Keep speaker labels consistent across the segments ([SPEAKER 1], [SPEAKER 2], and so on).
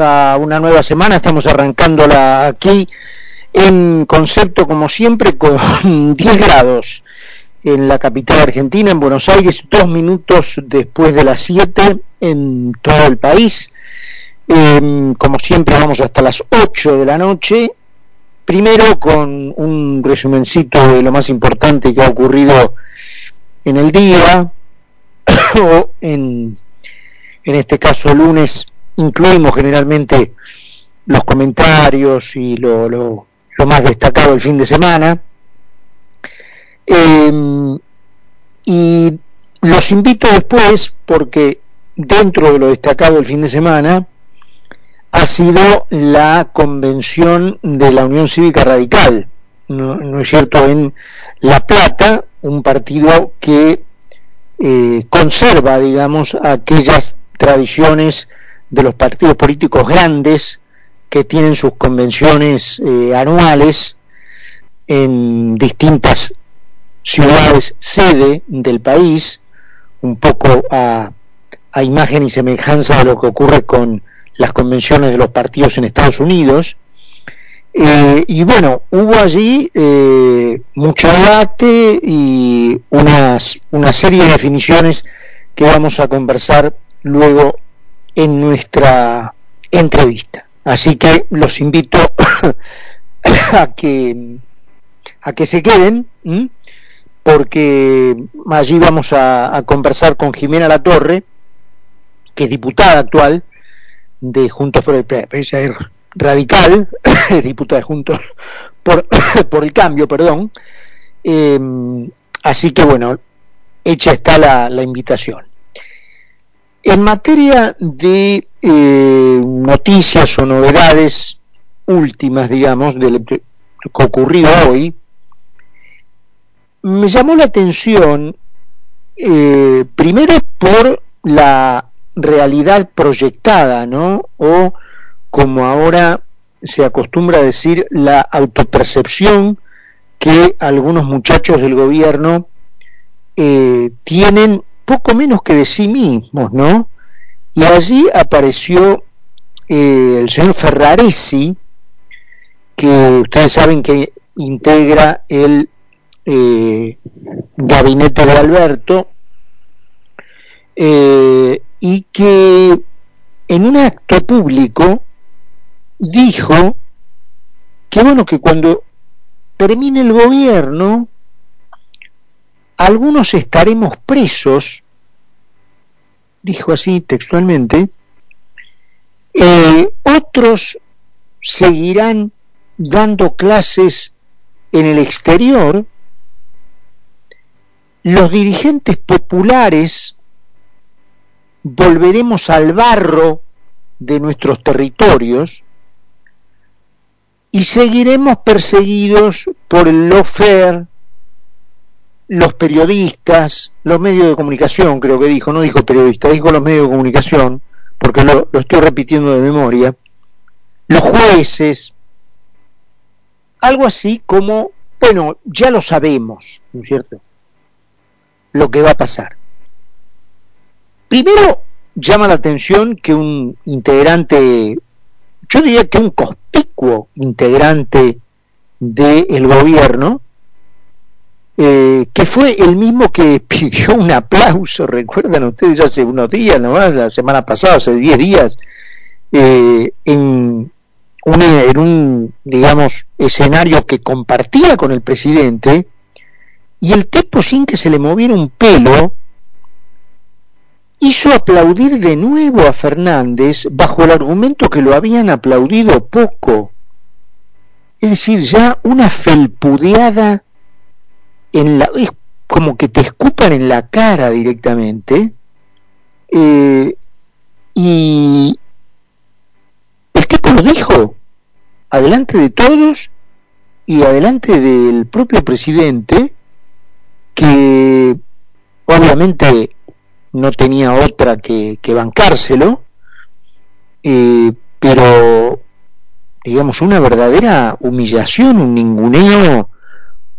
[SPEAKER 1] una nueva semana, estamos arrancándola aquí en concepto como siempre con 10 grados en la capital argentina, en Buenos Aires, dos minutos después de las 7 en todo el país. Em, como siempre vamos hasta las 8 de la noche, primero con un resumencito de lo más importante que ha ocurrido en el día, o en, en este caso lunes incluimos generalmente los comentarios y lo, lo, más destacado el fin de semana. Em, y los invito después porque dentro de lo destacado el fin de semana ha sido la convención de la Unión Cívica Radical, ¿no, es cierto? En La Plata, un partido que eh, conserva, digamos, aquellas tradiciones de los partidos políticos grandes que tienen sus convenciones eh, anuales en distintas ciudades sede del país, un poco a, a imagen y semejanza de lo que ocurre con las convenciones de los partidos en Estados Unidos. Eh, y bueno, hubo allí eh, mucho debate y unas, una serie de definiciones que vamos a conversar luego en nuestra entrevista. Así que los invito a que a que se queden, porque allí vamos a, conversar con Jimena Latorre, que es diputada actual de Juntos por el Radical, diputada de Juntos por, por el Cambio, perdón. Eh, así que bueno, hecha está la invitación. En materia de eh, noticias o novedades últimas, digamos, de lo que ocurrió hoy, me llamó la atención eh, primero por la realidad proyectada, ¿no? O como ahora se acostumbra a decir, la autopercepción que algunos muchachos del gobierno eh, tienen poco menos que de sí mismos, ¿no? Y allí apareció eh, el señor Ferraresi, que ustedes saben que integra el eh, gabinete de Alberto, eh, y que en un acto público dijo que bueno que cuando termine el gobierno algunos estaremos presos dijo así textualmente eh, otros seguirán dando clases en el exterior los dirigentes populares volveremos al barro de nuestros territorios y seguiremos perseguidos por el lofer, los periodistas, los medios de comunicación, creo que dijo, no dijo periodista, dijo los medios de comunicación, porque lo, estoy repitiendo de memoria, los jueces, algo así como, bueno, ya lo sabemos, ¿no es cierto? Lo que va a pasar. Primero, llama la atención que un integrante, yo diría que un conspicuo integrante del gobierno, eh, que fue el mismo que pidió un aplauso, recuerdan ustedes hace unos días, nomás, la semana pasada, hace 10 días, eh, en, un, digamos, escenario que compartía con el presidente, y el tipo sin que se le moviera un pelo, hizo aplaudir de nuevo a Fernández bajo el argumento que lo habían aplaudido poco. Es decir, ya una felpudeada en la es como que te escupan en la cara directamente eh, y el tipo lo dijo adelante de todos y adelante del propio presidente que obviamente no tenía otra que, que bancárselo, eh, pero digamos una verdadera humillación, un ninguneo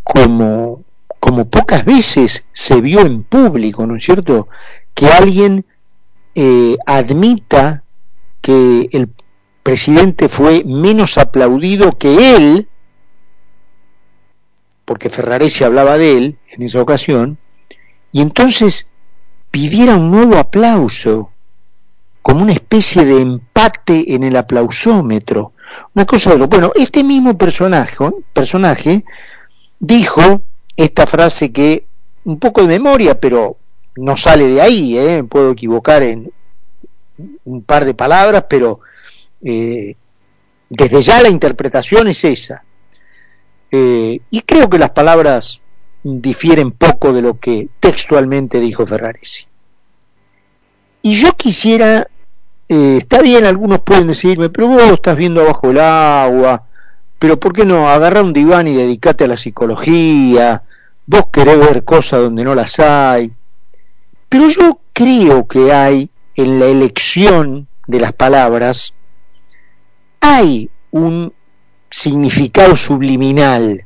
[SPEAKER 1] como, como pocas veces se vio en público, ¿no es cierto? Que alguien eh, admita que el presidente fue menos aplaudido que él, porque Ferraresi hablaba de él en esa ocasión, y entonces pidiera un nuevo aplauso, como una especie de empate en el aplausómetro. Una cosa de lo bueno, este mismo personaje, personaje dijo esta frase que un poco de memoria, pero no sale de ahí, ¿eh? puedo equivocar en un par de palabras, pero eh, desde ya la interpretación es esa. Eh, y creo que las palabras difieren poco de lo que textualmente dijo Ferraresi. Y yo quisiera, está bien, algunos pueden decirme, pero vos estás viendo abajo el agua, pero ¿por qué no agarra un diván y dedicate a la psicología? Vos querés ver cosas donde no las hay. Pero yo creo que hay en la elección de las palabras, hay un significado subliminal,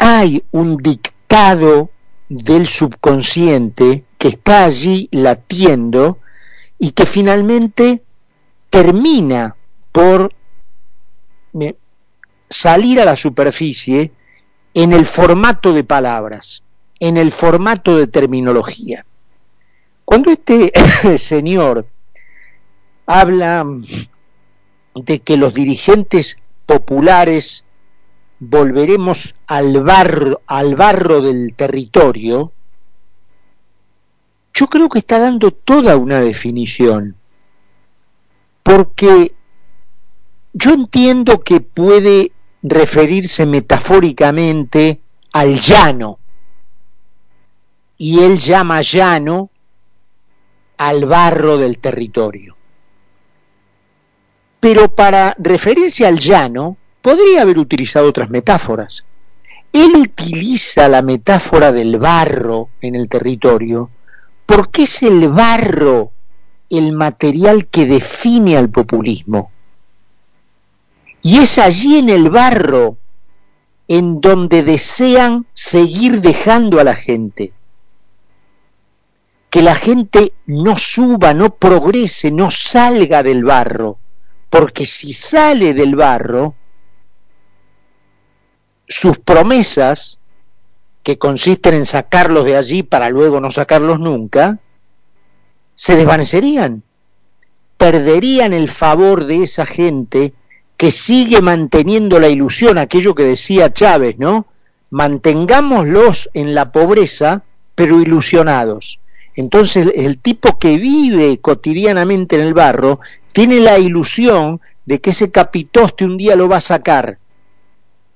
[SPEAKER 1] hay un dictado del subconsciente que está allí latiendo y que finalmente termina por salir a la superficie en el formato de palabras, en el formato de terminología. Cuando este señor habla de que los dirigentes populares volveremos al barro, al barro del territorio, yo creo que está dando toda una definición, porque yo entiendo que puede referirse metafóricamente al llano, y él llama llano al barro del territorio. Pero para referirse al llano, podría haber utilizado otras metáforas. Él utiliza la metáfora del barro en el territorio porque es el barro el material que define al populismo. Y es allí en el barro en donde desean seguir dejando a la gente. Que la gente no suba, no progrese, no salga del barro. Porque si sale del barro, sus promesas, que consisten en sacarlos de allí para luego no sacarlos nunca, se desvanecerían. Perderían el favor de esa gente que sigue manteniendo la ilusión, aquello que decía Chávez, ¿no? Mantengámoslos en la pobreza, pero ilusionados. Entonces el tipo que vive cotidianamente en el barro tiene la ilusión de que ese capitoste un día lo va a sacar,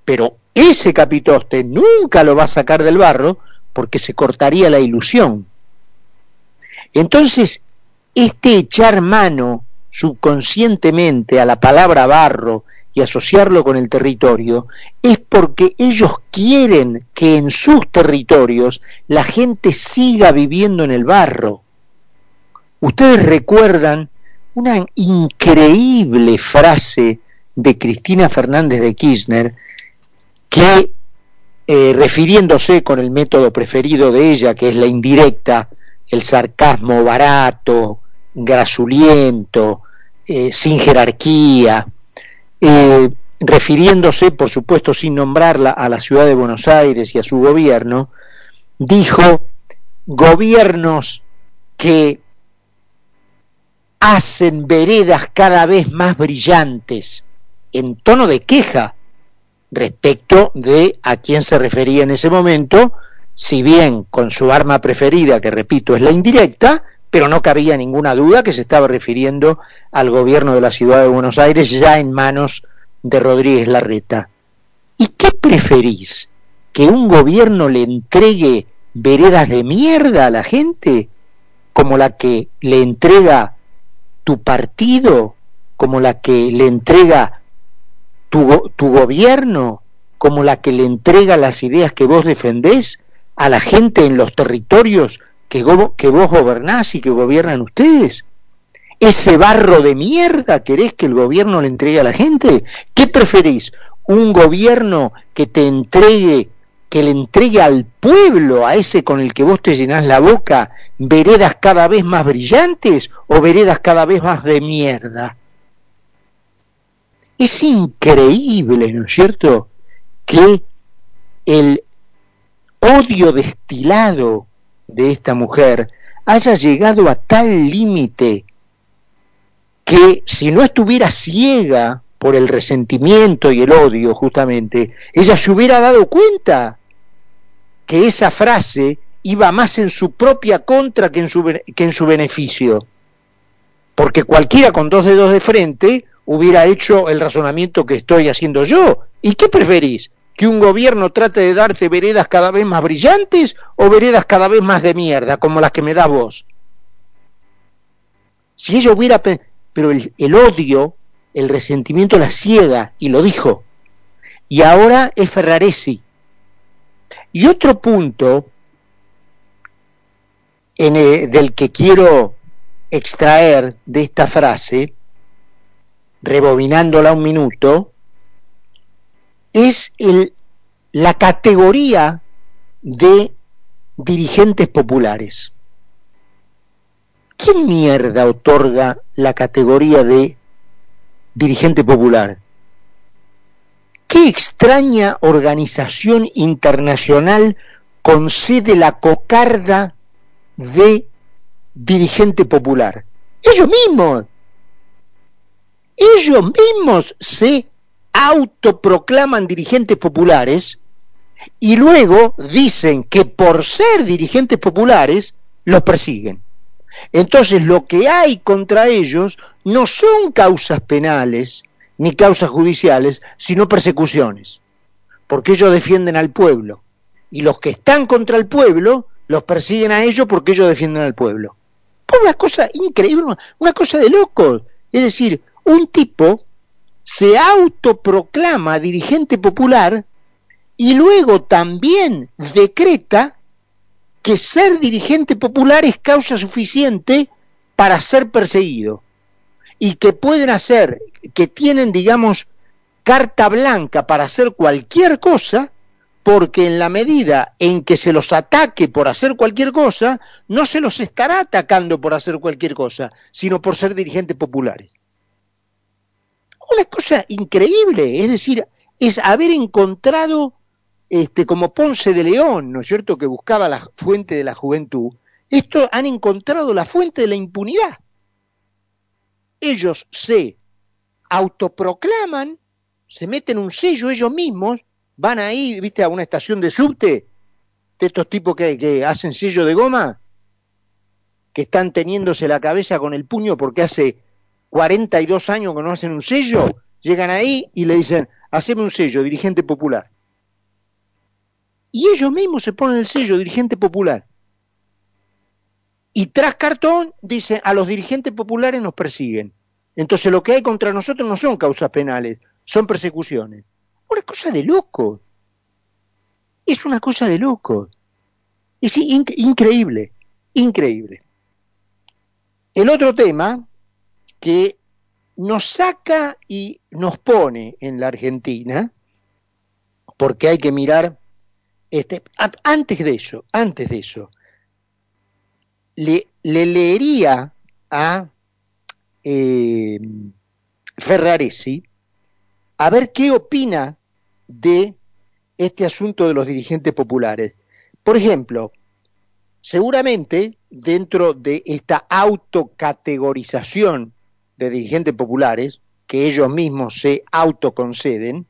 [SPEAKER 1] pero ese capitoste nunca lo va a sacar del barro porque se cortaría la ilusión. Entonces, este echar mano subconscientemente a la palabra barro y asociarlo con el territorio es porque ellos quieren que en sus territorios la gente siga viviendo en el barro. Ustedes recuerdan una increíble frase de Cristina Fernández de Kirchner que eh, refiriéndose con el método preferido de ella, que es la indirecta, el sarcasmo barato, grasuliento, eh, sin jerarquía, eh, refiriéndose, por supuesto, sin nombrarla, a la ciudad de Buenos Aires y a su gobierno, dijo gobiernos que hacen veredas cada vez más brillantes, en tono de queja respecto de a quién se refería en ese momento, si bien con su arma preferida, que repito es la indirecta, pero no cabía ninguna duda que se estaba refiriendo al gobierno de la ciudad de Buenos Aires ya en manos de Rodríguez Larreta. ¿Y qué preferís? ¿Que un gobierno le entregue veredas de mierda a la gente? como la que le entrega tu partido, como la que le entrega tu, gobierno, como la que le entrega las ideas que vos defendés a la gente en los territorios que, vos gobernás y que gobiernan ustedes? ¿Ese barro de mierda querés que el gobierno le entregue a la gente? ¿Qué preferís? ¿Un gobierno que te entregue, que le entregue al pueblo, a ese con el que vos te llenás la boca, veredas cada vez más brillantes o veredas cada vez más de mierda? Es increíble, ¿no es cierto?, que el odio destilado de esta mujer haya llegado a tal límite que si no estuviera ciega por el resentimiento y el odio justamente, ella se hubiera dado cuenta que esa frase iba más en su propia contra que en su, que en su beneficio. Porque cualquiera con dos dedos de frente hubiera hecho el razonamiento que estoy haciendo yo. ¿Y qué preferís? ¿Que un gobierno trate de darte veredas cada vez más brillantes o veredas cada vez más de mierda, como las que me da vos? Si ella hubiera... Pero el, el odio, el resentimiento la ciega, y lo dijo. Y ahora es Ferraresi. Y otro punto en del que quiero extraer de esta frase, rebobinándola un minuto, es el, la categoría de dirigentes populares. ¿Quién mierda otorga la categoría de dirigente popular? ¿Qué extraña organización internacional concede la cocarda de dirigente popular? Ellos mismos. Ellos mismos se autoproclaman dirigentes populares y luego dicen que por ser dirigentes populares los persiguen. Entonces lo que hay contra ellos no son causas penales ni causas judiciales, sino persecuciones, porque ellos defienden al pueblo y los que están contra el pueblo los persiguen a ellos porque ellos defienden al pueblo. Una cosa increíble, una cosa de locos. Es decir, un tipo se autoproclama dirigente popular y luego también decreta que ser dirigente popular es causa suficiente para ser perseguido y que pueden hacer, que tienen, digamos, carta blanca para hacer cualquier cosa, porque en la medida en que se los ataque por hacer cualquier cosa, no se los estará atacando por hacer cualquier cosa, sino por ser dirigentes populares una cosa increíble, es decir, es haber encontrado, este, como Ponce de León, ¿no es cierto?, que buscaba la fuente de la juventud, esto han encontrado la fuente de la impunidad. Ellos se autoproclaman, se meten un sello ellos mismos, van ahí, viste, a una estación de subte, de estos tipos que, que hacen sello de goma, que están teniéndose la cabeza con el puño porque hace 42 años que no hacen un sello, llegan ahí y le dicen, haceme un sello, dirigente popular. Y ellos mismos se ponen el sello, dirigente popular. Y tras cartón dicen, a los dirigentes populares nos persiguen. Entonces lo que hay contra nosotros no son causas penales, son persecuciones. Una cosa de loco. Es una cosa de loco. Es increíble, increíble. El otro tema que nos saca y nos pone en la Argentina, porque hay que mirar, este, antes de eso, antes de eso, le, leería a eh, Ferraresi a ver qué opina de este asunto de los dirigentes populares. Por ejemplo, seguramente dentro de esta autocategorización de dirigentes populares, que ellos mismos se autoconceden,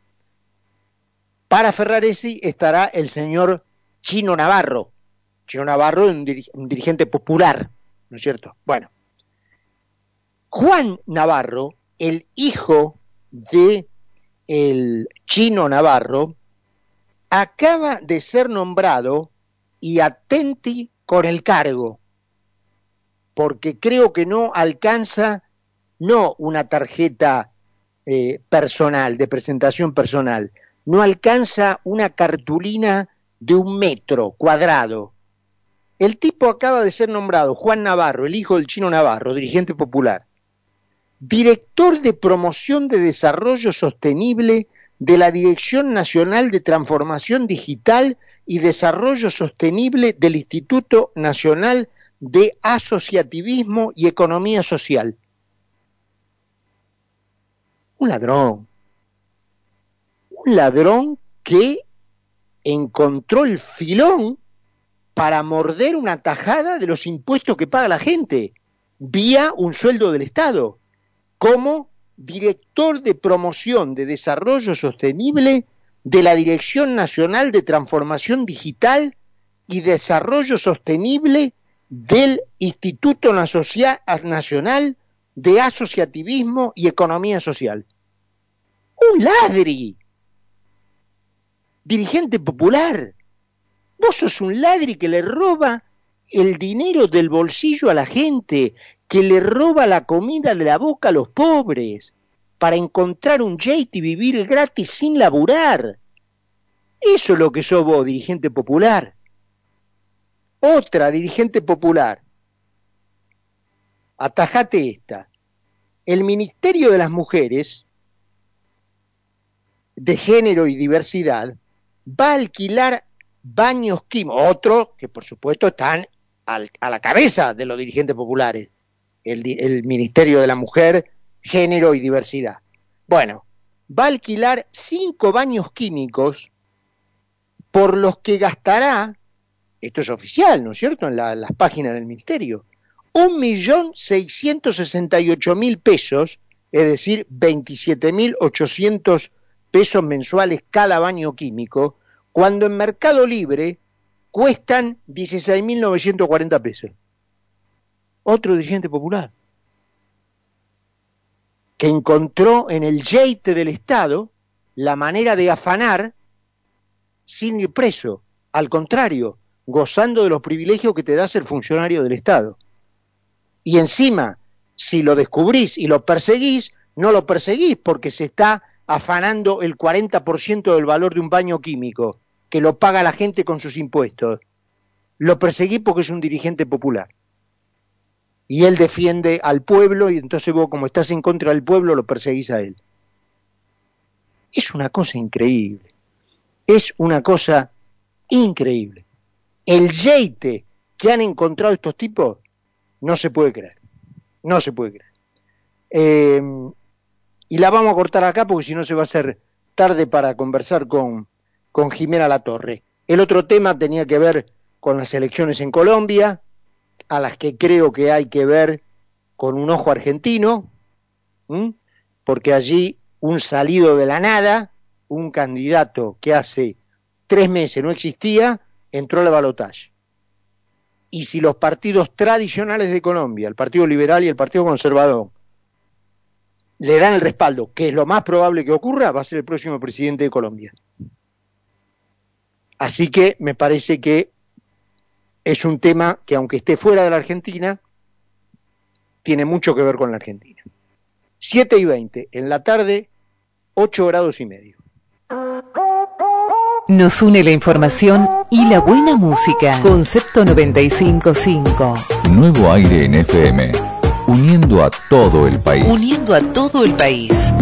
[SPEAKER 1] para Ferraresi estará el señor Chino Navarro. Chino Navarro es un, dirigente popular, ¿no es cierto? Bueno, Juan Navarro, el hijo de el Chino Navarro, acaba de ser nombrado y atenti con el cargo, porque creo que no alcanza no una tarjeta eh, personal, de presentación personal, no alcanza una cartulina de un metro cuadrado. El tipo acaba de ser nombrado Juan Navarro, el hijo del chino Navarro, dirigente popular, director de promoción de desarrollo sostenible de la Dirección Nacional de Transformación Digital y Desarrollo Sostenible del Instituto Nacional de Asociativismo y Economía Social. Un ladrón, un ladrón que encontró el filón para morder una tajada de los impuestos que paga la gente, vía un sueldo del Estado, como director de promoción de desarrollo sostenible de la Dirección Nacional de Transformación Digital y Desarrollo Sostenible del Instituto Nacional de Asociativismo y Economía Social. Un ladri, dirigente popular. Vos sos un ladri que le roba el dinero del bolsillo a la gente, que le roba la comida de la boca a los pobres, para encontrar un jet y vivir gratis sin laburar. Eso es lo que sos vos, dirigente popular. Otra dirigente popular. Atajate esta. El Ministerio de las Mujeres, de Género y Diversidad, va a alquilar baños químicos, otro que por supuesto están a la cabeza de los dirigentes populares, el, Ministerio de la Mujer, Género y Diversidad. Bueno, va a alquilar cinco baños químicos por los que gastará, esto es oficial, ¿no es cierto?, en las páginas del Ministerio, un millón seiscientos y mil pesos, es decir, veintisiete mil ochocientos pesos mensuales cada baño químico, cuando en Mercado Libre cuestan 16.940 pesos. Otro dirigente popular que encontró en el yeite del Estado la manera de afanar sin ir preso, al contrario, gozando de los privilegios que te da ser funcionario del Estado. Y encima, si lo descubrís y lo perseguís, no lo perseguís porque se está afanando el 40% del valor de un baño químico, que lo paga la gente con sus impuestos. Lo perseguís porque es un dirigente popular. Y él defiende al pueblo y entonces vos como estás en contra del pueblo lo perseguís a él. Es una cosa increíble. Es una cosa increíble. El yeite que han encontrado estos tipos no se puede creer. No se puede creer. Eh, y la vamos a cortar acá porque si no se va a hacer tarde para conversar con, con Jimena Latorre. El otro tema tenía que ver con las elecciones en Colombia, a las que creo que hay que ver con un ojo argentino, porque allí un salido de la nada, un candidato que hace tres meses no existía, entró a la balotaje. Y si los partidos tradicionales de Colombia, el Partido Liberal y el Partido Conservador, le dan el respaldo, que es lo más probable que ocurra, va a ser el próximo presidente de Colombia. Así que me parece que es un tema que aunque esté fuera de la Argentina, tiene mucho que ver con la Argentina. 7 y 20, en la tarde, 8 grados y medio.
[SPEAKER 2] Nos une la información y la buena música. Concepto 955.
[SPEAKER 3] Nuevo aire en FM uniendo a todo el país.
[SPEAKER 2] Uniendo a todo el país.